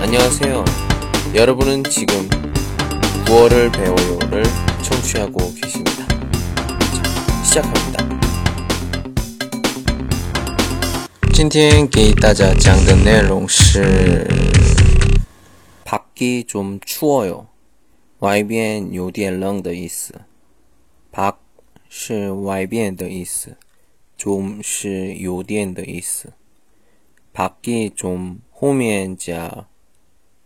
안녕하세요. 여러분은 지금 9월을 배워요를 청취하고 계십니다. 자, 시작합니다. 今天给大家讲的内容是 밖이 좀 추워요. 外边有点冷的意思。밖是外边的意思，좀是有点的意思。밖이 좀后面加